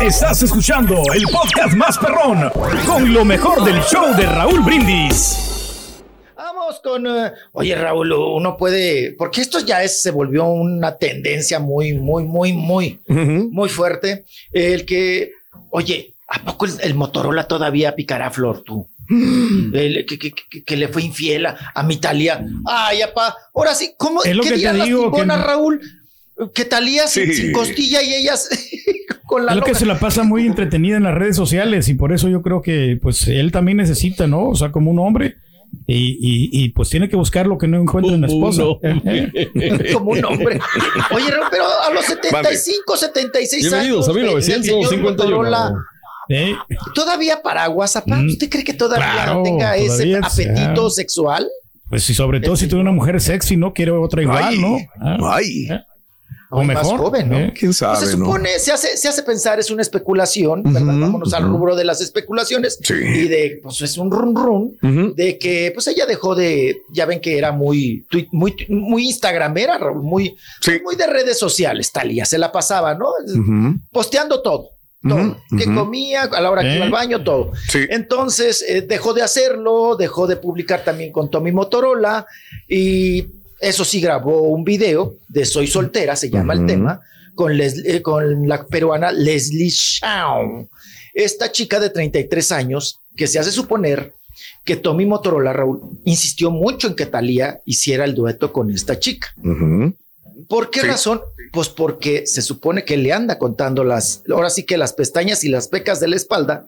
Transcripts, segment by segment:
Estás escuchando el podcast más perrón con lo mejor del show de Raúl Brindis. Vamos con. eh, oye, Raúl, uno puede. Porque esto ya es, se volvió una tendencia muy, muy, muy, muy, muy fuerte. El que. Oye, ¿a poco el, el Motorola todavía picará flor tú? El que, que- que- que le fue infiel a, a mi Talía. Ay, apá. Ahora sí, ¿cómo Es lo qué que te digo, que no- Raúl? Que Talía sin, Sí. sin costilla y ellas con la Es lo que se la pasa muy entretenida en las redes sociales y por eso yo creo que pues él también necesita, ¿no? O sea, como un hombre y, y- y, pues tiene que buscar lo que no encuentra en la esposa. Como un hombre. Oye, pero a los 75, 76 Bienvenidos años. a del señor 1951. Motorola, ¿Eh? ¿Todavía paraguas, apá? ¿Usted cree que todavía Mm. Claro, no tenga ese todavía, apetito ah. sexual? Pues y sobre todo si tiene una mujer sexy, ¿no? Quiere otra igual, Ay, ¿no? Ah, ay. ¿eh? O O más mejor. joven, ¿no? ¿eh? ¿Quién sabe, Pues se no? supone, se hace, se hace pensar, es una especulación, ¿verdad? Vámonos al rubro de las especulaciones. Y de, pues es un run run, de que pues ella dejó de, ya ven que era muy, muy, muy instagramera, muy, muy de redes sociales, Talía, se la pasaba, ¿no? Posteando todo. Todo, que comía, a la hora que ¿Eh? iba al baño, todo. Entonces eh, dejó de hacerlo, dejó de publicar también con Tommy Motorola y eso sí grabó un video de Soy soltera, se llama el tema, con, Leslie- eh, con la peruana Leslie Shawn. Esta chica de 33 años que se hace suponer que Tommy Motorola, Raúl, insistió mucho en que Talía hiciera el dueto con esta chica. ¿Por qué razón? Pues porque se supone que le anda contando las, ahora sí que las pestañas y las pecas de la espalda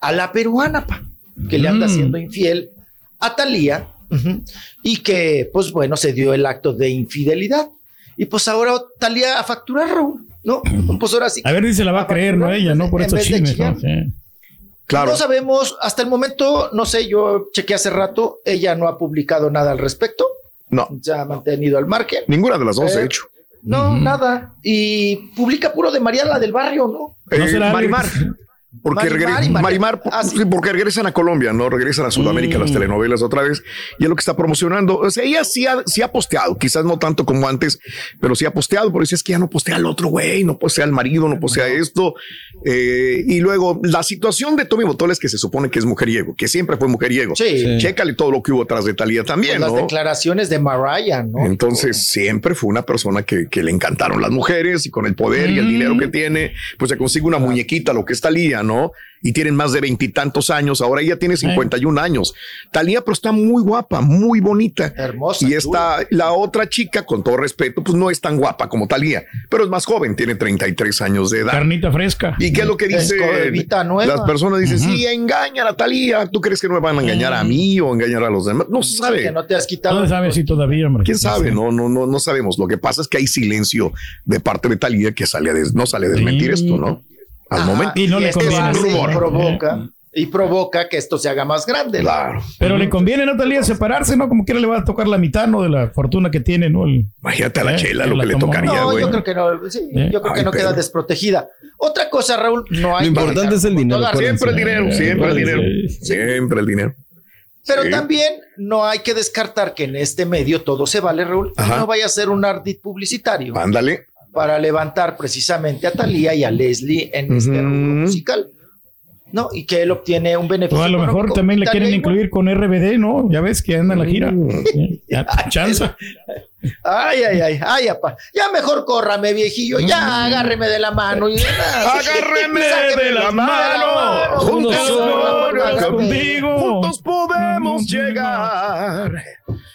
a la peruana, pa, que le anda Mm. siendo infiel a Talía y que, pues bueno, se dio el acto de infidelidad. Y pues ahora Talía a facturar, Raúl, ¿no? Pues ahora sí. A ver si se la va a creer, ¿no? Ella, ¿no? Por En estos chismes. ¿no? Sí. No sabemos, hasta el momento, no sé, yo chequeé hace rato, ella no ha publicado nada al respecto. No. Se ha mantenido al margen. Ninguna de las dos, de Eh, hecho. No, nada. Y publica puro de Mariana del barrio, ¿no? Eh, Marimar. Porque, Marimar regre- sí, porque regresan a Colombia, ¿no? Regresan a Sudamérica las Mm. telenovelas otra vez. Y es lo que está promocionando. O sea, ella sí ha, sí ha posteado, quizás no tanto como antes, pero sí ha posteado. Por eso es que ya no postea al otro güey, no postea al marido, no postea esto. Eh, y luego la situación de Tommy Motola es que se supone que es mujeriego, que siempre fue mujeriego. Sí. Chécale todo lo que hubo atrás de Talía también, Pues las ¿no? declaraciones de Mariah, ¿no? Entonces siempre fue una persona que, que le encantaron las mujeres y con el poder y el dinero que tiene, pues se consigue una muñequita, lo que es Talía, ¿no? Y tienen más de veintitantos años. Ahora ella tiene 51 años. Talía, pero está muy guapa, muy bonita. Hermosa. Y esta, la otra chica, con todo respeto, pues no es tan guapa como Talía, pero es más joven, tiene 33 años de edad. Carnita fresca. ¿Y qué es lo que dice? nueva. Las personas dicen, sí, engañan a Talía. ¿Tú crees que no me van a engañar a mí o engañar a los demás? No se sabe. Que no te has quitado. No sabe si todavía, hombre. ¿Quién sabe? No, no, no, no sabemos. Lo que pasa es que hay silencio de parte de Talía que sale a des- no sale a desmentir esto, ¿no? Al Ajá, momento. y esto es un hace y rumor. provoca y provoca que esto se haga más grande. ¿no? Claro. Pero le conviene, ¿no, Talía, separarse, ¿no? Como quiera le va a tocar la mitad, ¿no? De la fortuna que tiene, ¿no? El- Imagínate a la Eh, chela lo que le tocaría, No, güey. yo creo que no, sí, ¿Eh? yo creo que no queda desprotegida. Otra cosa, Raúl, no hay Lo importante es el dinero. todas- Siempre el dinero, siempre el dinero. Siempre el dinero. Pero Sí. también no hay que descartar que en este medio todo se vale, Raúl. Ajá. No vaya a ser un ardid publicitario Ándale. Para levantar precisamente a Talía y a Leslie en este rubro musical. ¿no? Y que él obtiene un beneficio. O a lo mejor económico. también le quieren incluir con RBD, ¿no? Ya ves que anda en la gira. Mm. Ya, chanza. Ay, ay, ay, ay. Ya mejor córrame, viejillo. Ya agárreme de la mano. Y, Agárreme de la mano, juntos contigo. Juntos podemos llegar.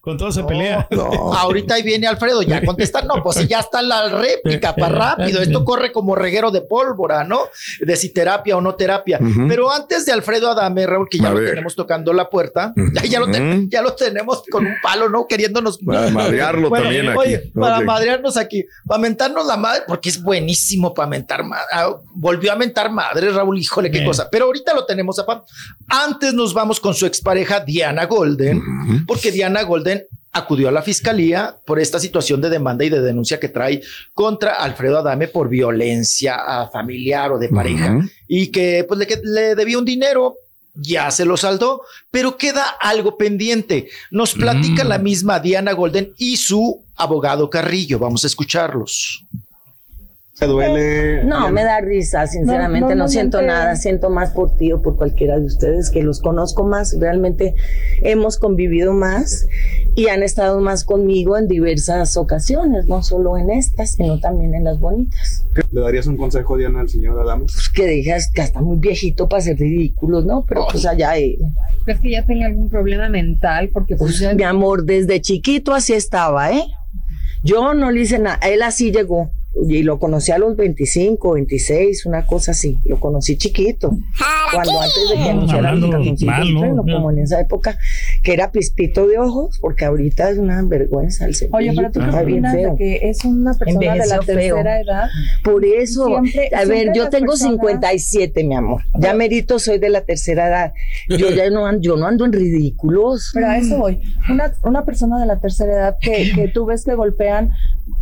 Con todo se pelea. Ahorita ahí viene Alfredo ya contestar. No, pues ya está la réplica para rápido. Esto corre como reguero de pólvora, ¿no? De si terapia o no terapia. Pero antes de Alfredo Adame, Raúl, que ya A lo ver. tenemos tocando la puerta, ya, ya lo ya lo tenemos con un palo, ¿no? Queriéndonos Para madrearlo también aquí. Oye, para Ok. madrearnos aquí, para mentarnos la madre, porque es buenísimo para mentar madre. volvió a mentar madre, Raúl, híjole, qué Bien. cosa. Pero ahorita lo tenemos a pa- Antes nos vamos con su expareja Diana Golden, porque Diana Golden acudió a la fiscalía por esta situación de demanda y de denuncia que trae contra Alfredo Adame por violencia ah, familiar o de pareja y que pues le, le debía un dinero. Ya se lo saldó, pero queda algo pendiente. Nos platica Mm. la misma Diana Golden y su abogado Carrillo. Vamos a escucharlos. ¿Te duele? No, me da risa, sinceramente, no, No, siento nada, siento más por ti o por cualquiera de ustedes que los conozco más, realmente hemos convivido más y han estado más conmigo en diversas ocasiones, no solo en estas, sino también en las bonitas. ¿Le darías un consejo, Diana, al señor Adame? Pues que dejas que está muy viejito para ser ridículos, ¿no? Pero pues allá él. ¿Crees que ya tenga algún problema mental? Porque pues, Pues, ya- mi amor, desde chiquito así estaba, ¿eh? Yo no le hice nada, él así llegó. Y lo conocí a los 25, 26, una cosa así. Lo conocí chiquito. Cuando antes de que No, anunciara ¿no? como en esa época, que era pispito de ojos, porque ahorita es una vergüenza el Oye, pero tú qué opinas de que es una persona de la Envejeció feo. tercera edad? Por eso, Siempre- a ver, yo tengo personas- 57, mi amor. Ya merito soy de la tercera edad. Yo ya no ando, yo no ando en ridículos. Pero a eso voy. Una, una persona de la tercera edad que, que tú ves que golpean,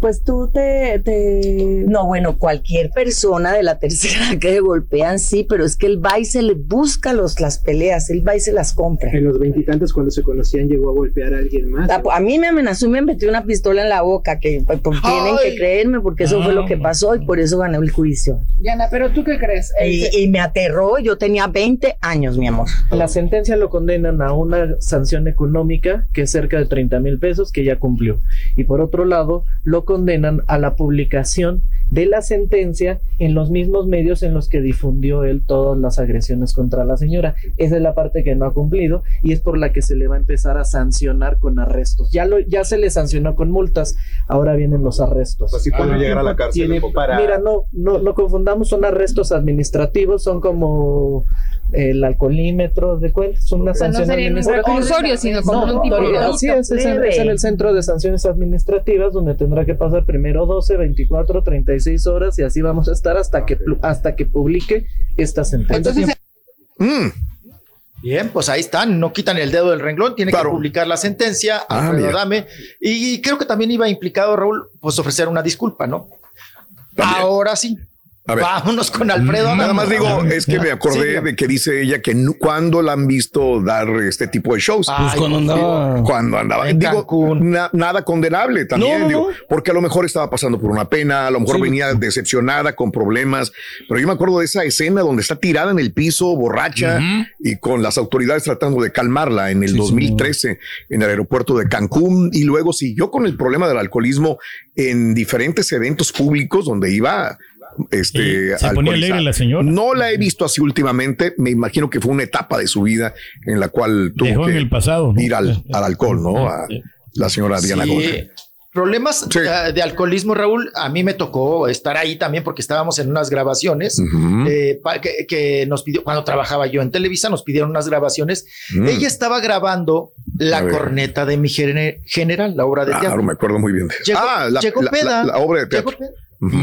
pues tú te, te... No, bueno, cualquier persona de la tercera que le golpean, sí, pero es que él va y se le busca los, las peleas, él va y se las compra. En los veintitantos, cuando se conocían, llegó a golpear a alguien más. A, a mí me amenazó y me metió una pistola en la boca, que pues, pues, tienen que creerme porque eso fue lo que pasó y por eso gané el juicio. Diana, pero tú qué crees? Y, y me aterró, yo tenía 20 años, mi amor. La sentencia lo condenan a una sanción económica que es cerca de 30 mil pesos que ya cumplió. Y por otro lado, lo condenan a la publicación de la sentencia en los mismos medios en los que difundió él todas las agresiones contra la señora. Esa es la parte que no ha cumplido y es por la que se le va a empezar a sancionar con arrestos. Ya, lo, ya se le sancionó con multas, ahora vienen los arrestos. Así puede ¿Cuánto llegar a la cárcel tiene en poco? Mira, no, no, no confundamos, son arrestos administrativos, son como el alcoholímetro de cuentas, son una O sea, no sanción serían administrativa. reclusorios, sino como No, un tipo de Así es, es, en, es en el centro de sanciones administrativas donde tendrá que pasar primero 12, 24, 36 horas y así vamos a estar hasta que hasta que publique esta sentencia. Mm. Bien, pues ahí están, no quitan el dedo del renglón, tiene Claro. que publicar la sentencia, Ah. Adame, y creo que también iba implicado Raúl, pues ofrecer una disculpa, ¿no? Ahora sí, A ver. vámonos con Alfredo. Nada más digo, es que me acordé Sí, de que dice ella que cuando la han visto dar este tipo de shows. Ay, Pues cuando andaba- Cuando andaba. en Digo, na- nada condenable también, No, no, digo, no. porque a lo mejor estaba pasando por una pena, a lo mejor venía decepcionada con problemas, pero yo me acuerdo de esa escena donde está tirada en el piso, borracha, y con las autoridades tratando de calmarla en el 2013 en el aeropuerto de Cancún, y luego siguió con el problema del alcoholismo en diferentes eventos públicos donde iba este, se ponía alegre la señora. No la he visto así últimamente. Me imagino que fue una etapa de su vida en la cual tuvo Dejó que en el pasado. ¿no? ir al, al alcohol, ¿no? A la señora Diana Sí. Golden. Problemas eh, de alcoholismo, Raúl, a mí me tocó estar ahí también porque estábamos en unas grabaciones eh, pa- que, que nos pidió, cuando trabajaba yo en Televisa, nos pidieron unas grabaciones. Mm. Ella estaba grabando La corneta de mi gene- general, la obra de Claro, teatro. me acuerdo muy bien. de- Llegó, ah, la, llegó la- peda. la- la obra de Llegó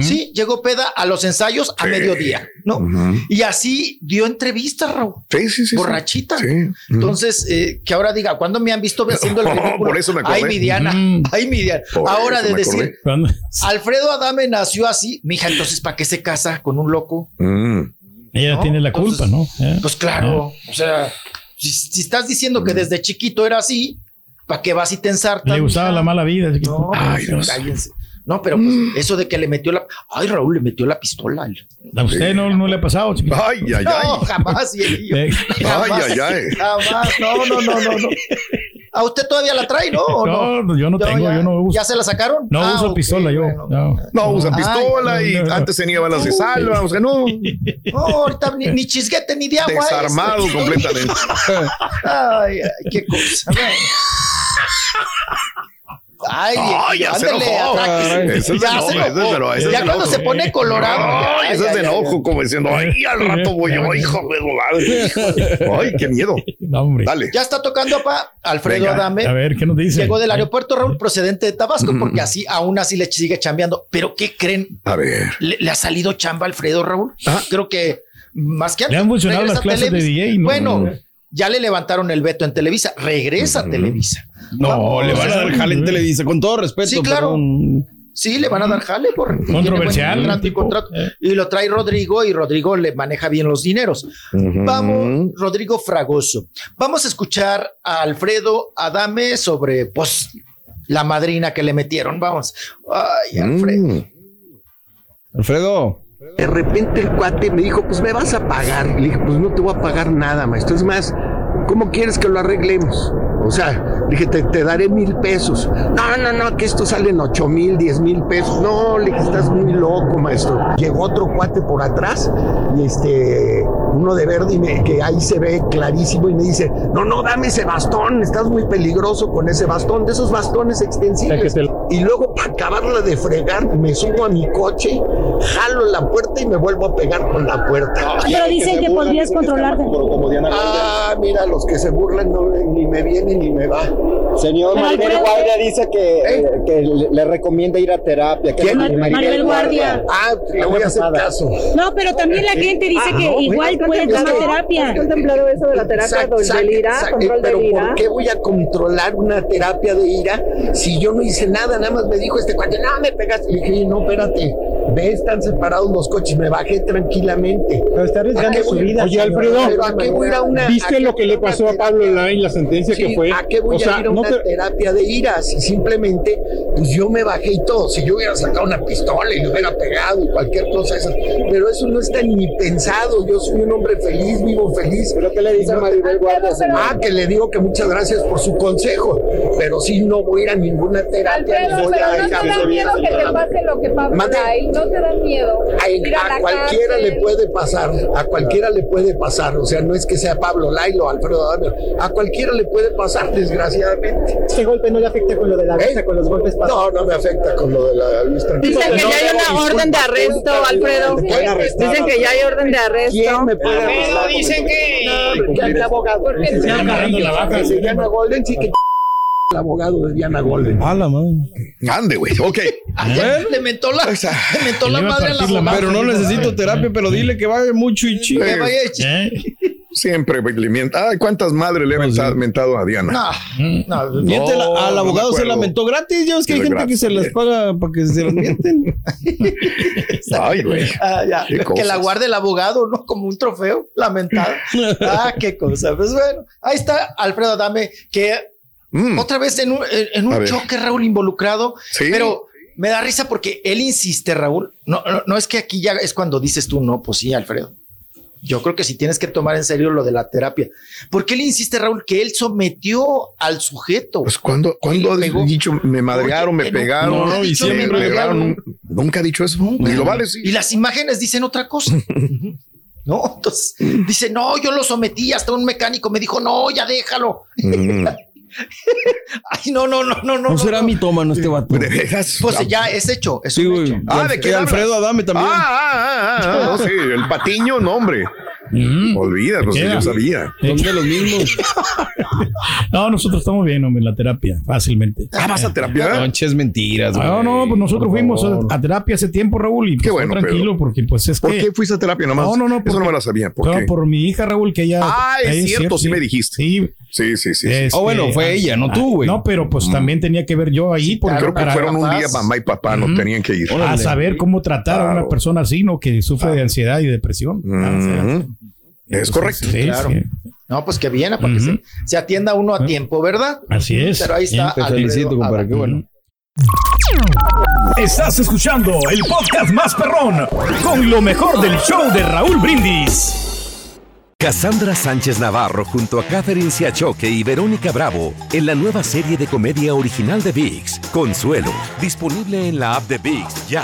Sí, llegó peda a los ensayos a Sí. mediodía, ¿no? Y así dio entrevistas, Raúl. Sí, sí, sí. Borrachita. Sí. Entonces, eh, que ahora diga, ¿cuándo me han visto haciendo el ridículo? Por eso me acordé. Ay, mi Diana. Mm. Ay, mi Diana. Por Ahora de decir, Alfredo Adame nació así, mija, entonces, ¿para qué se casa con un loco? Mm. Ella No, tiene la entonces, culpa, ¿no? Eh. Pues claro, o sea, si, si estás diciendo que desde chiquito era así, ¿para qué vas y te ensartas? Le gustaba mija? la mala vida. así que- No, Ay, pues, Dios. cállense. No, pero pues, eso de que le metió la. Ay, Raúl le metió la pistola. A usted no, no le ha pasado, chiquito. Ay, ay, No, ay. jamás. Eh, Jamás, Ay, ay, ay. Jamás. No, no, no, no, no. ¿A usted todavía la trae, no? ¿O no? No, yo no tengo, ya, yo no uso. ¿Ya se la sacaron? No Ah, uso pistola yo. bueno. No. No, usa Ay, pistola y no, no, no. antes tenía balas de salva, o sea, no, No, ahorita ni, ni chisguete ni de agua. es. desarmado completamente. Ay, ay, qué cosa. Ay, Ay, ya se enojó. atráquese. Ese es de Ya enojo, se enojó. cuando enojo. se pone colorado. Ay, eso es de enojo, como diciendo, ay, al rato voy yo, hijo de madre. Ay, qué miedo. No, hombre. Dale. Ya está tocando papá Alfredo Venga, Adame. A ver, ¿qué nos dice? Llegó del aeropuerto Raúl procedente de Tabasco porque así aún así le sigue chambeando. Pero ¿qué creen? A ver. Le, le ha salido chamba a Alfredo Raúl. Ah. Creo que más que Le han funcionado las clases de DJ, ¿no? Bueno, ya le levantaron el veto en Televisa. Regresa a Televisa. No, Vamos, le van a dar jale en Televisa, con todo respeto. Sí, claro. perdón. Sí, le van a dar jale por Controversial, tiene buen contrato y tipo, contrato. eh. Y lo trae Rodrigo y Rodrigo le maneja bien los dineros. Vamos, Rodrigo Fragoso. Vamos a escuchar a Alfredo Adame sobre pues la madrina que le metieron. Vamos. Ay, Alfredo. Mm. Alfredo. De repente el cuate me dijo, pues me vas a pagar. Le dije, pues no te voy a pagar nada, maestro. Es más, ¿cómo quieres que lo arreglemos? O sea, dije, te, te daré mil pesos. No, no, no, que esto sale en ocho mil, diez mil pesos. No, le dije, estás muy loco, maestro. Llegó otro cuate por atrás y este, uno de verde y me- que ahí se ve clarísimo y me dice, no, no, dame ese bastón, estás muy peligroso con ese bastón, de esos bastones extensibles. Y luego para acabarla de fregar, me subo a mi coche, jalo la puerta y me vuelvo a pegar con la puerta. Pero dicen que podrías controlarte. Ah, mira, los que se burlan no, ni me viene ni me va. Señor Maribel Guardia dice que, eh, que le, le recomienda ir a terapia. ¿Qué ¿Quién? le- Maribel Guardia. Ah, le voy a hacer caso. No, pero también la gente dice Ah, que no, igual puede tomar terapia. ¿Has contemplado eso de la terapia Exacto, del, del ira, control pero del ira? ¿por qué voy a controlar una terapia de ira si yo no hice nada? Nada más me dijo este cuate, no, me pegaste. Le dije, no, espérate, ve, están separados los coches, me bajé tranquilamente. Pero está arriesgando ¿A qué su vida. Oye, Alfredo, ¿pero a qué voy a ir a una- ¿Viste a lo que le pasó a Pablo? Lain, la sentencia que fue? ¿A qué voy O sea, a ir a no una te- terapia de ira? Si simplemente, pues yo me bajé y todo. Si yo hubiera sacado una pistola y le hubiera pegado y cualquier cosa esa. Pero eso no está ni pensado. Yo soy un hombre feliz, vivo feliz. ¿Pero qué le dice a Maribel Guardia? Ah, que le digo que muchas gracias por su consejo. Pero sí, no voy a ir a ninguna terapia. ni Alfredo, voy pero a no te da miedo que te pase lo que Pablo Mande. Lai, no te da miedo. A, a cualquiera cárcel. le puede pasar, a cualquiera le puede pasar, o sea, no es que sea Pablo Lailo, Alfredo Adame, a cualquiera le puede pasar, desgraciadamente. ¿Este golpe no le afecta con lo de la vista, con los golpes No, no me afecta con lo de la vista. Dicen que ya hay una orden de arresto, Alfredo. Dicen que ya hay orden de arresto. ¿Quién me puede Alfredo, dicen que- No, el abogado. Porque Golden, sí que el abogado de Diana Golden. A la madre. Ande, güey. Ok. Ayer le mentó la, le mentó la madre a la abogada. Pero no necesito terapia, pero dile que vaya mucho y chido. Que vaya. ¿Eh? Siempre le mienta. Ay, ¿cuántas madres le he mentado, mentado a Diana? No, no, Miente la- No, al no abogado se lamentó gratis. Ya ves que hay gente que se las paga para que se las mienten. Ay, güey. Ah, ya. Que cosas. la guarde el abogado, ¿no? Como un trofeo lamentado. ah, qué cosa. Pues bueno, ahí está Alfredo Adame, que Mm. otra vez en un, en- un choque, Raúl, involucrado. Sí. Pero me da risa porque él insiste, Raúl. No, no, no es que aquí ya es cuando dices tú, no, pues sí, Alfredo. Yo creo que sí tienes que tomar en serio lo de la terapia. Porque él insiste, Raúl, que él sometió al sujeto. Pues cuando, cuando ha dicho me madrearon, me pegaron, no, no, y me siempre- pegaron. Nunca ha dicho eso. Ni lo vale, sí. Y las imágenes dicen otra cosa. No, entonces dice, no, yo lo sometí, hasta un mecánico me dijo, no, ya déjalo. Mm. Ay, no, no, no, no, no. No será mitómano este vato. ¿De veras? Pues ya es hecho, es Sí, un hecho. Ah, ¿de Y quién Alfredo? Adame también. Ah, ah, ah, ah, no, sí, el patiño, no, hombre. Olvida, sé, queda. yo sabía. Son de los mismos. No, nosotros estamos bien, hombre, en la terapia, fácilmente. Ah, ¿vas a terapia? No eches mentiras, güey. No, no, pues nosotros Por fuimos favor. a, a terapia hace tiempo, Raúl, y pues, Qué bueno, tranquilo, Pedro. porque pues es ¿Por que... qué fuiste a terapia nomás? No, no, no, Eso porque- no me la sabía. ¿Por No, qué? por mi hija, Raúl, que ella... Ah, es ella cierto, sí me dijiste. Sí. Sí, sí, sí. este, Oh, bueno, fue ella, no tú, güey. No, pero pues también tenía que ver yo ahí, porque Creo que fueron un día mamá y papá, no tenían que ir. a saber cómo tratar a una persona así, ¿no? Que sufre de ansiedad y depresión. Ah. Es correcto. sí, Claro. sí. No, pues que viene para que se, se atienda uno a tiempo, ¿verdad? Así es. Pero ahí está. Felicito, compadre. Qué bueno. Estás escuchando el podcast más perrón con lo mejor del show de Raúl Brindis. Cassandra Sánchez Navarro junto a Catherine Siachoque y Verónica Bravo en la nueva serie de comedia original de VIX, Consuelo, disponible en la app de VIX ya.